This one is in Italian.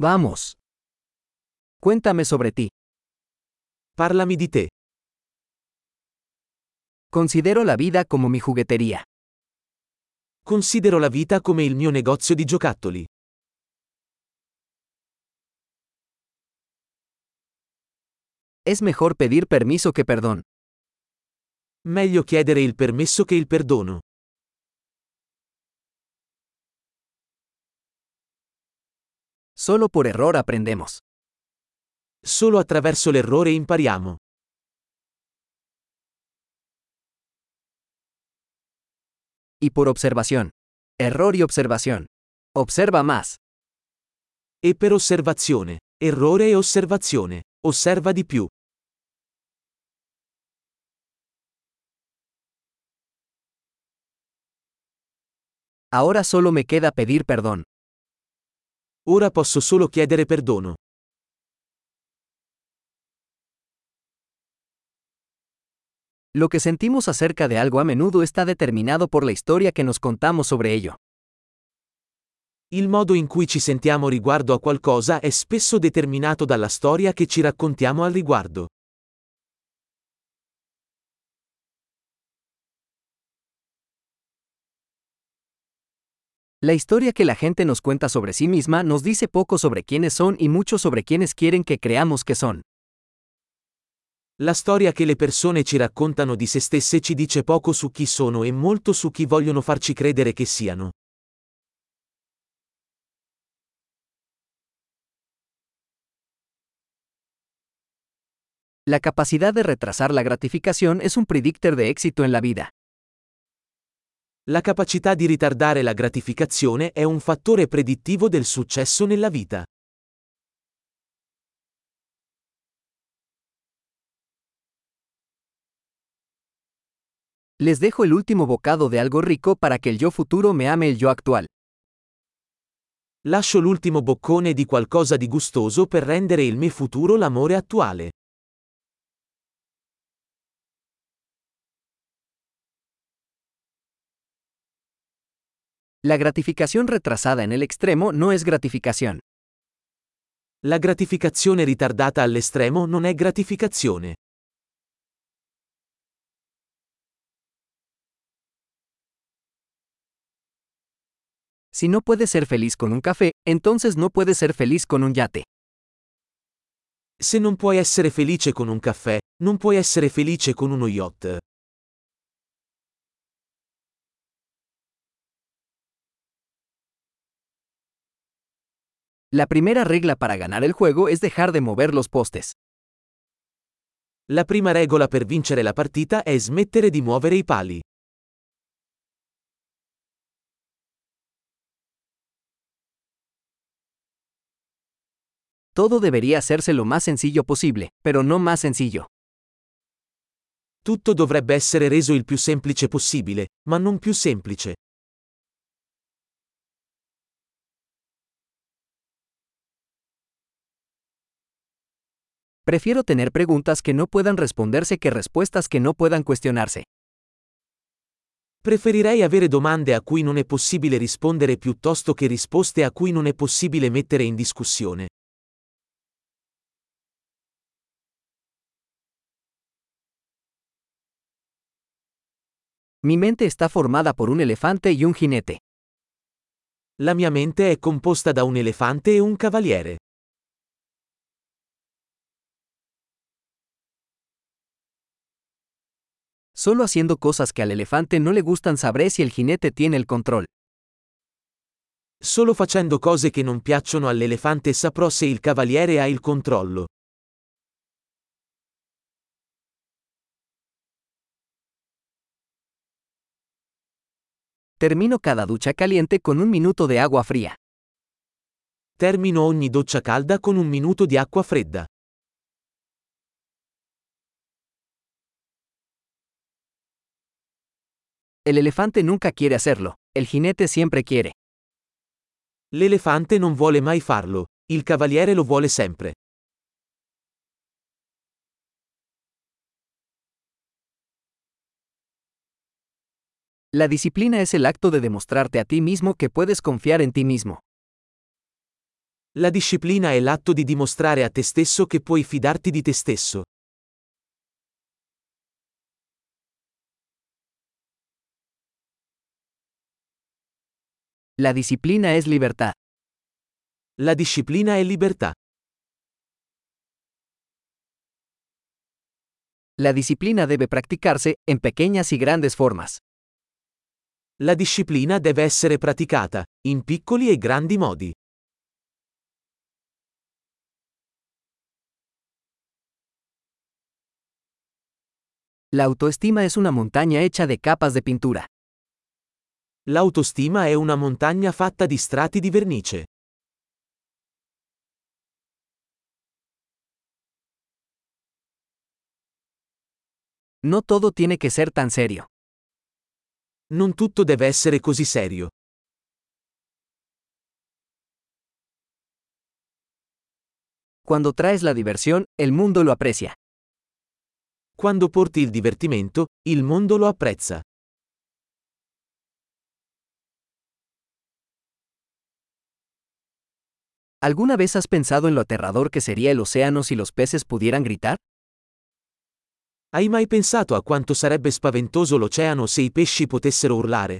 Vamos. Cuéntame sobre ti. Parlami di te. Considero la vida como mi juguetería. Considero la vita come il mio negozio di giocattoli. Es mejor pedir permiso que perdón. Meglio chiedere il permesso che il perdono. Solo por error aprendemos. Solo attraverso l'errore impariamo. Y por observación. Error y observación. Observa más. E per osservazione. Errore e osservazione. Osserva di più. Ahora solo me queda pedir perdón. Ora posso solo chiedere perdono. Lo que sentimos acerca de algo a menudo está determinado por la historia que nos contamos sobre ello. Il modo in cui ci sentiamo riguardo a qualcosa è spesso determinato dalla storia che ci raccontiamo al riguardo. La historia que la gente nos cuenta sobre sí misma nos dice poco sobre quiénes son y mucho sobre quiénes quieren que creamos que son. La storia che le persone ci raccontano di se stesse ci dice poco su chi sono e molto su chi vogliono farci credere che siano. La capacidad de retrasar la gratificación es un predictor de éxito en la vida. La capacità di ritardare la gratificazione è un fattore predittivo del successo nella vita. Les dejo el último bocado de algo rico para que el yo futuro me ame el yo actual. Lascio l'ultimo boccone di qualcosa di gustoso per rendere il me futuro l'amore attuale. La gratificación retrasada en el extremo no es gratificación. La gratificazione ritardata all'estremo non è gratificazione. Si no puedes ser feliz con un café, entonces no puedes ser feliz con un yate. Se non puoi essere felice con un caffè, non puoi essere felice con uno yacht. La primera regla para ganar el juego es dejar de mover los postes. La prima regola per vincere la partita è smettere di muovere i pali. Todo debería hacerse lo más sencillo posible, pero no más sencillo. Tutto dovrebbe essere reso il più semplice possibile, ma non più semplice. Prefiero tener preguntas que no puedan responderse que respuestas que no puedan cuestionarse. Preferirei avere domande a cui non è possibile rispondere piuttosto che risposte a cui non è possibile mettere in discussione. Mi mente está formada por un elefante y un jinete. La mia mente è composta da un elefante e un cavaliere. Solo haciendo cosas que al elefante no le gustan sabré si el jinete tiene el control. Solo facendo cose che non piacciono all'elefante saprò se il cavaliere ha il controllo. Termino cada ducha caliente con un minuto de agua fría. Termino ogni doccia calda con un minuto di acqua fredda. El elefante nunca quiere hacerlo, el jinete siempre quiere. L'elefante non vuole mai farlo, il cavaliere lo vuole sempre. La disciplina es el acto de demostrarte a ti mismo que puedes confiar en ti mismo. La disciplina è l'atto di dimostrare a te stesso che puoi fidarti di te stesso. La disciplina es libertad. La disciplina è libertà. La disciplina debe practicarse en pequeñas y grandes formas. La disciplina deve essere praticata, in piccoli e grandi modi. La autoestima es una montaña hecha de capas de pintura. L'autostima è una montagna fatta di strati di vernice. No todo tiene que ser tan serio. Non tutto deve essere così serio. Cuando traes la diversión, el mundo lo aprecia. Quando porti il divertimento, il mondo lo apprezza. ¿Alguna vez has pensado en lo aterrador que sería el océano si los peces pudieran gritar? Hai mai pensato a quanto sarebbe spaventoso l'oceano se i pesci potessero urlare?